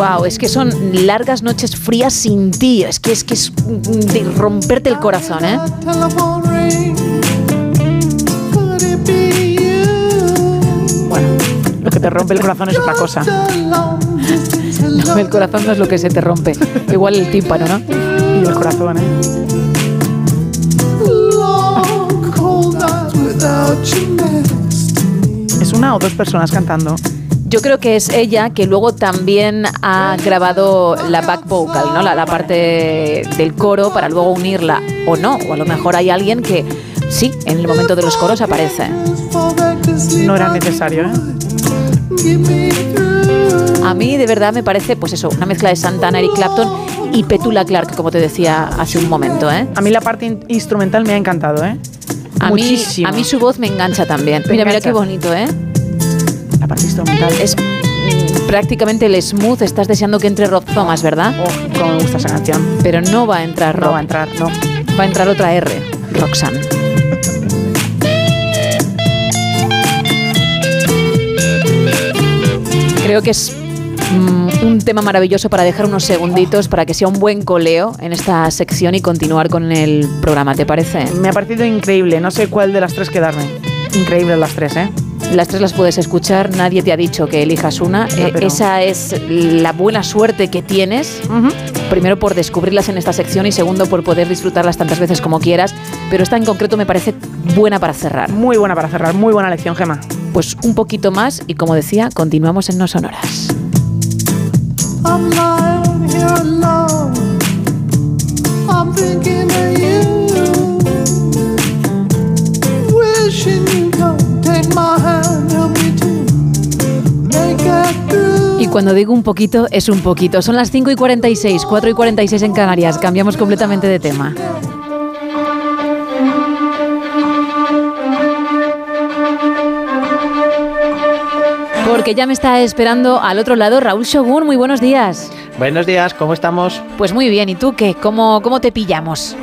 Wow, es que son largas noches frías sin ti. Es que es que es de romperte el corazón, ¿eh? Bueno, lo que te rompe el corazón es otra cosa. No, el corazón no es lo que se te rompe. Igual el tímpano, ¿no? Y el corazón, ¿eh? ¿Es una o dos personas cantando? Yo creo que es ella que luego también ha grabado la back vocal, ¿no? La, la parte del coro para luego unirla. O no, o a lo mejor hay alguien que sí, en el momento de los coros aparece. No era necesario, ¿eh? A mí de verdad me parece, pues eso, una mezcla de Santana, Eric Clapton y Petula Clark, como te decía hace un momento, ¿eh? A mí la parte in- instrumental me ha encantado, ¿eh? A mí, Muchísimo. a mí su voz me engancha también. Mira, mira qué bonito, ¿eh? La parte instrumental. Es prácticamente el smooth. Estás deseando que entre Rob Thomas, ¿verdad? Oh, cómo me gusta esa canción. Pero no va a entrar Rob. No va a entrar, no. Va a entrar otra R, Roxanne. Creo que es mm, un tema maravilloso para dejar unos segunditos para que sea un buen coleo en esta sección y continuar con el programa, ¿te parece? Me ha parecido increíble. No sé cuál de las tres quedarme. Increíbles las tres, ¿eh? Las tres las puedes escuchar, nadie te ha dicho que elijas una. Eh, pero- Esa es la buena suerte que tienes. Primero por descubrirlas en esta sección y segundo por poder disfrutarlas tantas veces como quieras. Pero esta en concreto me parece buena para cerrar. Muy buena para cerrar, muy buena lección, Gema. Pues un poquito más y como decía, continuamos en No Sonoras. I'm lying here alone. I'm thinking of you. Wishing you Y cuando digo un poquito, es un poquito. Son las 5 y 46, 4 y 46 en Canarias. Cambiamos completamente de tema. Porque ya me está esperando al otro lado Raúl Shogun. Muy buenos días. Buenos días, ¿cómo estamos? Pues muy bien, ¿y tú qué? ¿Cómo, cómo te pillamos?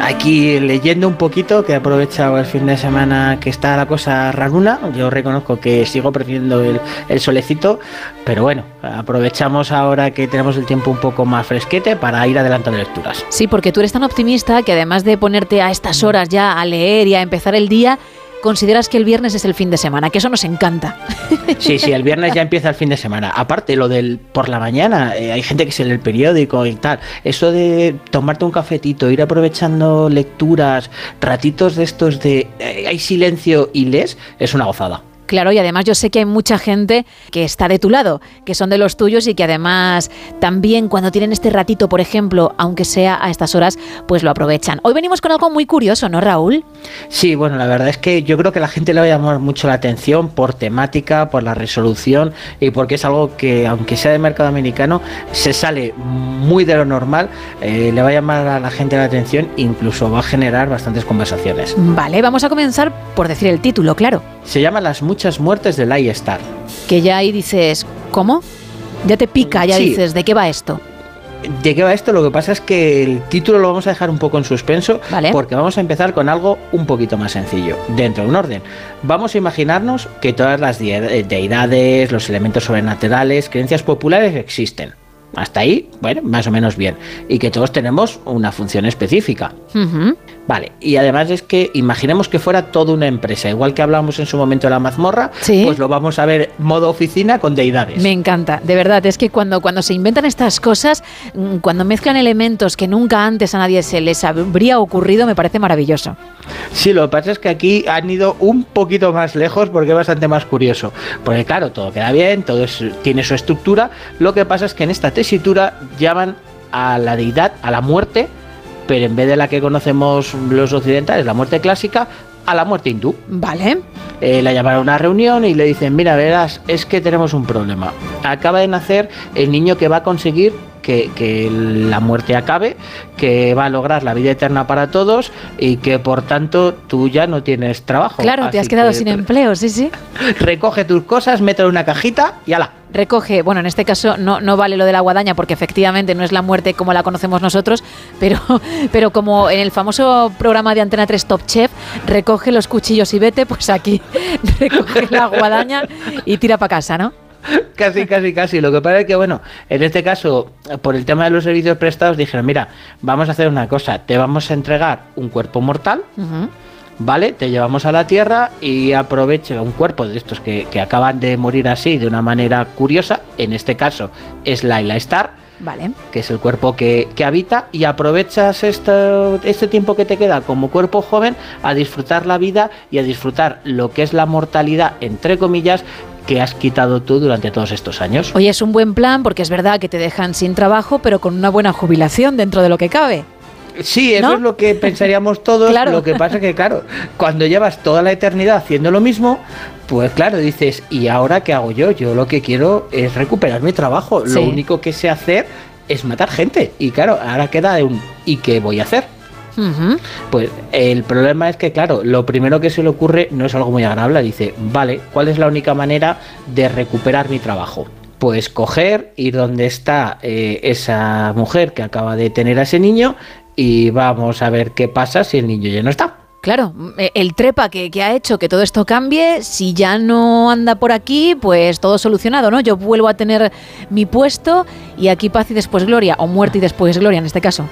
Aquí leyendo un poquito, que he aprovechado el fin de semana que está la cosa raruna. Yo reconozco que sigo prefiriendo el, el solecito, pero bueno, aprovechamos ahora que tenemos el tiempo un poco más fresquete para ir adelantando lecturas. Sí, porque tú eres tan optimista que además de ponerte a estas horas ya a leer y a empezar el día, consideras que el viernes es el fin de semana, que eso nos encanta. Sí, sí, el viernes ya empieza el fin de semana. Aparte, lo del por la mañana, eh, hay gente que se lee el periódico y tal. Eso de tomarte un cafetito, ir aprovechando lecturas, ratitos de estos de eh, hay silencio y lees, es una gozada. Claro, y además yo sé que hay mucha gente que está de tu lado, que son de los tuyos y que además también cuando tienen este ratito, por ejemplo, aunque sea a estas horas, pues lo aprovechan. Hoy venimos con algo muy curioso, ¿no, Raúl? Sí, bueno, la verdad es que yo creo que la gente le va a llamar mucho la atención por temática, por la resolución y porque es algo que, aunque sea de mercado americano, se sale muy de lo normal, eh, le va a llamar a la gente la atención, incluso va a generar bastantes conversaciones. Vale, vamos a comenzar por decir el título, claro. Se llama Las muchas muertes de Lai Star. Que ya ahí dices, ¿cómo? Ya te pica, ya Sí. dices, ¿de qué va esto? ¿De qué va esto? Lo que pasa es que el título lo vamos a dejar un poco en suspenso porque vamos a empezar con algo un poquito más sencillo, dentro de un orden. Vamos a imaginarnos que todas las eh, deidades, los elementos sobrenaturales, creencias populares existen. Hasta ahí, bueno, más o menos bien. Y que todos tenemos una función específica. Vale, y además es que imaginemos que fuera toda una empresa, igual que hablábamos en su momento de la mazmorra, Sí. pues lo vamos a ver modo oficina con deidades. Me encanta, de verdad, es que cuando, cuando se inventan estas cosas, mm, cuando mezclan elementos que nunca antes a nadie se les habría ocurrido, me parece maravilloso. Sí, lo que pasa es que aquí han ido un poquito más lejos porque es bastante más curioso. Porque claro, todo queda bien, todo es- tiene su estructura. Lo que pasa es que en esta tesitura llaman a la deidad, a la muerte, pero en vez de la que conocemos los occidentales, la muerte clásica, a la muerte hindú. Vale. Eh, la llamaron a una reunión y le dicen, mira, verás, es que tenemos un problema. Acaba de nacer el niño que va a conseguir que, que la muerte acabe, que va a lograr la vida eterna para todos y que por tanto tú ya no tienes trabajo. Claro, te has quedado que sin empleo, sí, sí. Recoge tus cosas, mételo en una cajita y ala. Recoge, bueno, en este caso no, no vale lo de la guadaña porque efectivamente no es la muerte como la conocemos nosotros, pero, pero como en el famoso programa de Antena 3 Top Chef, recoge los cuchillos y vete, pues aquí recoge la guadaña y tira para casa, ¿no? Casi, casi, casi. Lo que pasa es que, bueno, en este caso, por el tema de los servicios prestados, dijeron, mira, vamos a hacer una cosa, te vamos a entregar un cuerpo mortal. ¿vale? Te llevamos a la Tierra y aprovecha un cuerpo de estos que, que acaban de morir así de una manera curiosa, en este caso es Laila Star, Vale. que es el cuerpo que, que habita, y aprovechas esto- este tiempo que te queda como cuerpo joven a disfrutar la vida y a disfrutar lo que es la mortalidad, entre comillas, que has quitado tú durante todos estos años. Oye, es un buen plan porque es verdad que te dejan sin trabajo, pero con una buena jubilación dentro de lo que cabe. Sí, eso ¿No? es lo que pensaríamos todos. Claro. Lo que pasa es que, claro, cuando llevas toda la eternidad haciendo lo mismo, pues claro, dices, ¿y ahora qué hago yo? Yo lo que quiero es recuperar mi trabajo. Sí. Lo único que sé hacer es matar gente. Y claro, ahora queda de un ¿y qué voy a hacer? Pues el problema es que, claro, lo primero que se le ocurre no es algo muy agradable. Dice, vale, ¿cuál es la única manera de recuperar mi trabajo? Pues coger, ir donde está eh, esa mujer que acaba de tener a ese niño y vamos a ver qué pasa si el niño ya no está. Claro, eh, el trepa que, que ha hecho que todo esto cambie, si ya no anda por aquí, pues todo solucionado, ¿no? Yo vuelvo a tener mi puesto y aquí paz y después gloria, o muerte y después gloria en este caso.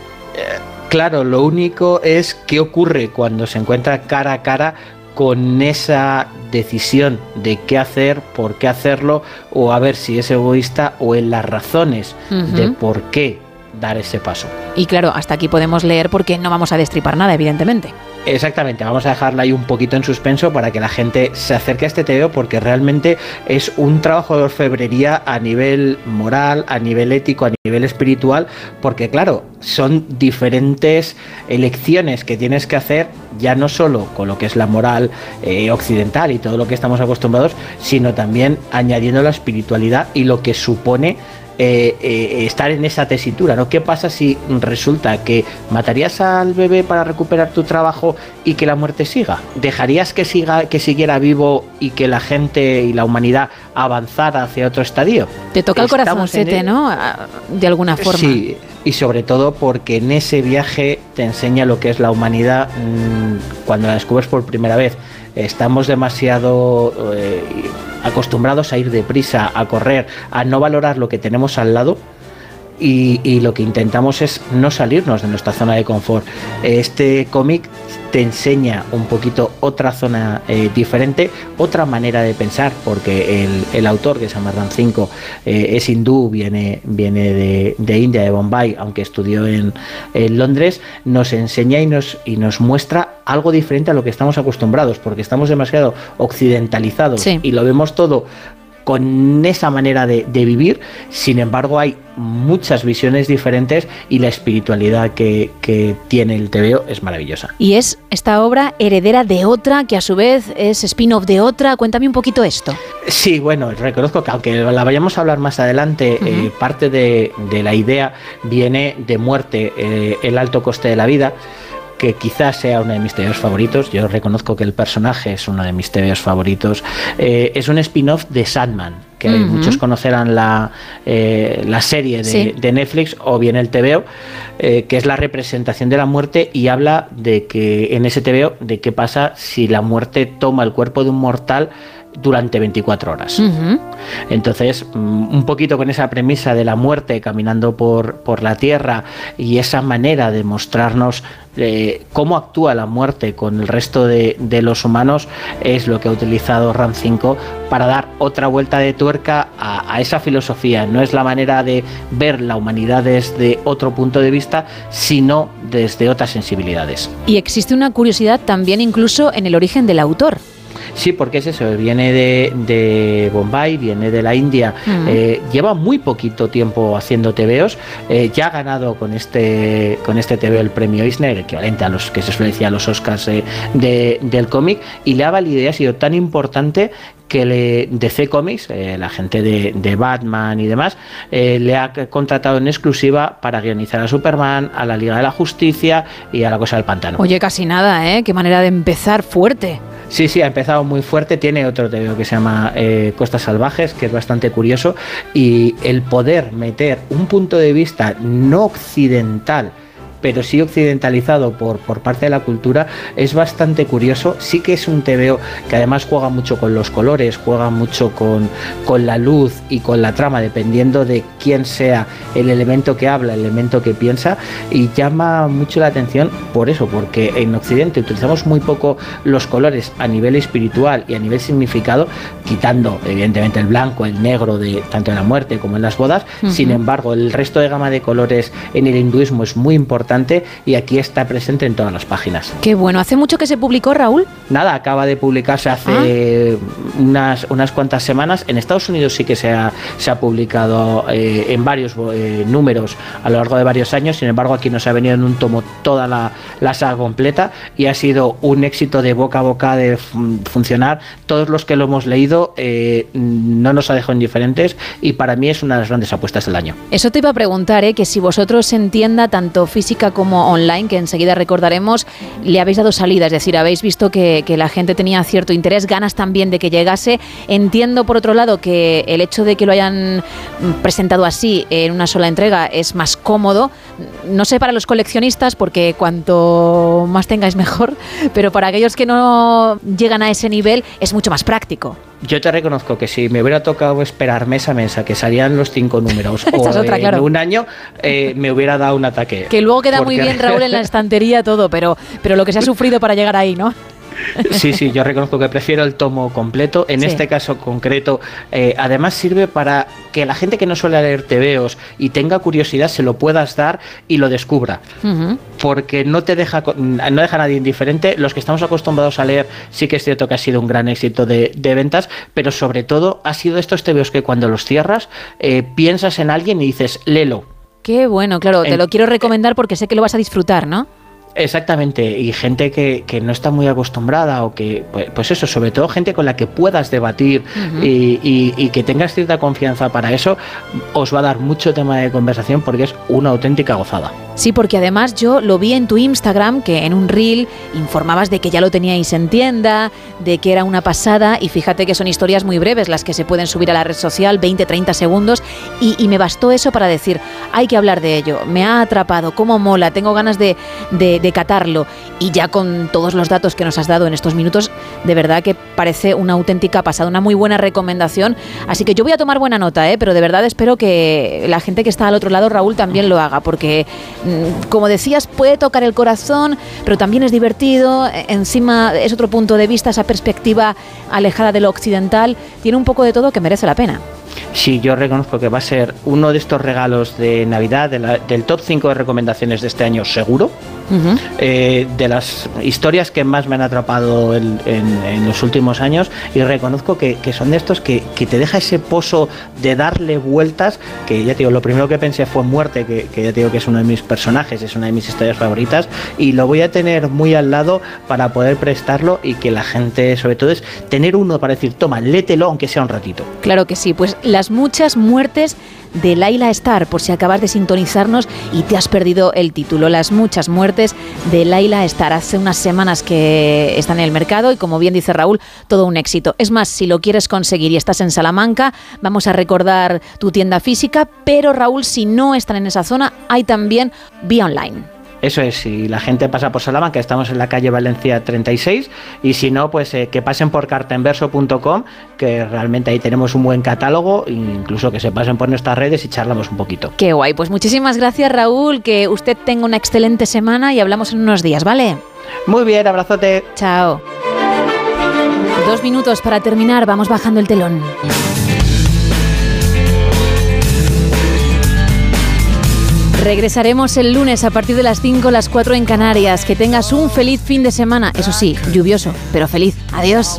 Claro, lo único es qué ocurre cuando se encuentra cara a cara con esa decisión de qué hacer, por qué hacerlo, o a ver si es egoísta o en las razones de por qué dar ese paso. Y claro, hasta aquí podemos leer porque no vamos a destripar nada, evidentemente. Exactamente, vamos a dejarla ahí un poquito en suspenso para que la gente se acerque a este TVO porque realmente es un trabajo de orfebrería a nivel moral, a nivel ético, a nivel espiritual, porque claro, son diferentes elecciones que tienes que hacer ya no solo con lo que es la moral eh, occidental y todo lo que estamos acostumbrados, sino también añadiendo la espiritualidad y lo que supone eh, eh, estar en esa tesitura, ¿no? ¿Qué pasa si resulta que matarías al bebé para recuperar tu trabajo y que la muerte siga? ¿Dejarías que siga, que siguiera vivo y que la gente y la humanidad avanzara hacia otro estadio? Te toca el corazoncete, el- ¿no? Ah, De alguna forma. Sí, y sobre todo porque en ese viaje te enseña lo que es la humanidad mm, cuando la descubres por primera vez. Estamos demasiado eh, acostumbrados a ir deprisa, a correr, a no valorar lo que tenemos al lado. Y, y lo que intentamos es no salirnos de nuestra zona de confort. Este cómic te enseña un poquito otra zona eh, diferente, otra manera de pensar, porque el, el autor, que se llama Ram 5, es hindú, viene, viene de, de India, de Bombay, aunque estudió en, en Londres, nos enseña y nos, y nos muestra algo diferente a lo que estamos acostumbrados, porque estamos demasiado occidentalizados Sí. y lo vemos todo con esa manera de, de vivir, sin embargo hay muchas visiones diferentes y la espiritualidad que, que tiene el TVO es maravillosa. Y es esta obra heredera de otra, que a su vez es spin-off de otra. Cuéntame un poquito esto. Sí, bueno, reconozco que aunque la vayamos a hablar más adelante, eh, parte de, de la idea viene de muerte, eh, el alto coste de la vida que quizás sea uno de mis TVOs favoritos, yo reconozco que el personaje es uno de mis TVOs favoritos, eh, es un spin-off de Sandman, que muchos conocerán la, eh, la serie de, Sí. de Netflix o bien el TVO, eh, que es la representación de la muerte y habla de que en ese TVO de qué pasa si la muerte toma el cuerpo de un mortal durante 24 horas. Entonces, mm, un poquito con esa premisa de la muerte caminando por, por la tierra y esa manera de mostrarnos eh, cómo actúa la muerte con el resto de, de los humanos es lo que ha utilizado RAM 5 para dar otra vuelta de tuerca a, a esa filosofía. No es la manera de ver la humanidad desde otro punto de vista, sino desde otras sensibilidades. Y existe una curiosidad también incluso en el origen del autor. Sí, porque es eso, viene de, de Bombay, viene de la India, Ujú. eh, lleva muy poquito tiempo haciendo TVOs, eh, ya ha ganado con este con este TVO el premio Eisner, equivalente a los que se suele decir a los Oscars eh, de- del cómic, y le ha valido y ha sido tan importante que le, DC Comics, eh, la gente de, de Batman y demás, eh, le ha contratado en exclusiva para guionizar a Superman, a la Liga de la Justicia y a la Cosa del Pantano. Oye, casi nada, ¿eh? Qué manera de empezar fuerte. Sí, sí, ha empezado muy fuerte. Tiene otro TVO que se llama eh, Costas Salvajes, que es bastante curioso. Y el poder meter un punto de vista no occidental, pero sí occidentalizado por, por parte de la cultura, es bastante curioso. Sí que es un TVO que además juega mucho con los colores, juega mucho con, con la luz y con la trama, dependiendo de quién sea el elemento que habla, el elemento que piensa, y llama mucho la atención por eso, porque en Occidente utilizamos muy poco los colores a nivel espiritual y a nivel significado, quitando evidentemente el blanco, el negro de tanto en la muerte como en las bodas. Sin embargo, el resto de gama de colores en el hinduismo es muy importante y aquí está presente en todas las páginas. Qué bueno. ¿Hace mucho que se publicó, Raúl? Nada, acaba de publicarse hace Ah. unas, unas cuantas semanas. En Estados Unidos sí que se ha, se ha publicado eh, en varios eh, números a lo largo de varios años. Sin embargo, aquí nos ha venido en un tomo toda la, la saga completa y ha sido un éxito de boca a boca de fun- funcionar. Todos los que lo hemos leído eh, no nos ha dejado indiferentes y para mí es una de las grandes apuestas del año. Eso te iba a preguntar, ¿eh? que si vosotros en tienda, tanto física como online, que enseguida recordaremos, le habéis dado salida, es decir, habéis visto que, la gente tenía cierto interés, ganas también de que llegase. Entiendo, por otro lado, que el hecho de que lo hayan presentado así en una sola entrega es más cómodo. No sé para los coleccionistas, porque cuanto más tengáis mejor, pero para aquellos que no llegan a ese nivel es mucho más práctico. Yo te reconozco que si me hubiera tocado esperar mes a mes a que salían los cinco números es o otra, en claro. un año, eh, me hubiera dado un ataque. Que luego queda muy bien, Raúl, en la estantería todo, pero, pero lo que se ha sufrido para llegar ahí, ¿no? Sí, sí, yo reconozco que prefiero el tomo completo. En Sí. este caso concreto, eh, además sirve para que la gente que no suele leer tebeos y tenga curiosidad se lo puedas dar y lo descubra. porque no te deja no deja a nadie indiferente. Los que estamos acostumbrados a leer sí que es cierto que ha sido un gran éxito de, de ventas, pero sobre todo ha sido estos tebeos que cuando los cierras eh, piensas en alguien y dices, léelo. Qué bueno, claro, te lo quiero recomendar porque sé que lo vas a disfrutar, ¿no? Exactamente, y gente que, que no está muy acostumbrada o que, pues, pues eso, sobre todo gente con la que puedas debatir y, y- y que tengas cierta confianza para eso, os va a dar mucho tema de conversación porque es una auténtica gozada. Sí, porque además yo lo vi en tu Instagram, que en un reel informabas de que ya lo teníais en tienda, de que era una pasada, y fíjate que son historias muy breves las que se pueden subir a la red social, 20, 30 segundos, y, y me bastó eso para decir, hay que hablar de ello, me ha atrapado, cómo mola, tengo ganas de, de, de catarlo, y ya con todos los datos que nos has dado en estos minutos, de verdad que parece una auténtica pasada, una muy buena recomendación, así que yo voy a tomar buena nota, ¿eh? pero de verdad espero que la gente que está al otro lado, Raúl, también lo haga, porque mm, como decías, puede tocar el corazón, pero también es divertido. e- Encima es otro punto de vista, esa perspectiva alejada de lo occidental. Tiene un poco de todo que merece la pena. Sí, yo reconozco que va a ser uno de estos regalos de Navidad, del top 5 de recomendaciones de este año seguro. Eh, de las historias que más me han atrapado en, en los últimos años y reconozco que, que son de estos que, que te deja ese pozo de darle vueltas que ya te digo, lo primero que pensé fue muerte que, que ya te digo que es uno de mis personajes es una de mis historias favoritas y lo voy a tener muy al lado para poder prestarlo y que la gente sobre todo es tener uno para decir toma, lételo aunque sea un ratito Claro que sí, pues las muchas muertes de Laila Star, por si acabas de sintonizarnos y te has perdido el título. Las muchas muertes de Laila Star. Hace unas semanas que está en el mercado y como bien dice Raúl, todo un éxito. Es más, si lo quieres conseguir y estás en Salamanca, vamos a recordar tu tienda física, pero Raúl, si no están en esa zona, hay también vía online. Eso es, si la gente pasa por Salamanca, estamos en la calle Valencia 36 y si no, pues eh, que pasen por cartaenverso.com, que realmente ahí tenemos un buen catálogo, e incluso que se pasen por nuestras redes y charlamos un poquito. Qué guay, pues muchísimas gracias Raúl, que usted tenga una excelente semana y hablamos en unos días, ¿vale? Muy bien, abrazote. Chao. Dos minutos para terminar, vamos bajando el telón. Regresaremos el lunes a partir de las 5, las 4 en Canarias. Que tengas un feliz fin de semana. Eso sí, lluvioso, pero feliz. Adiós.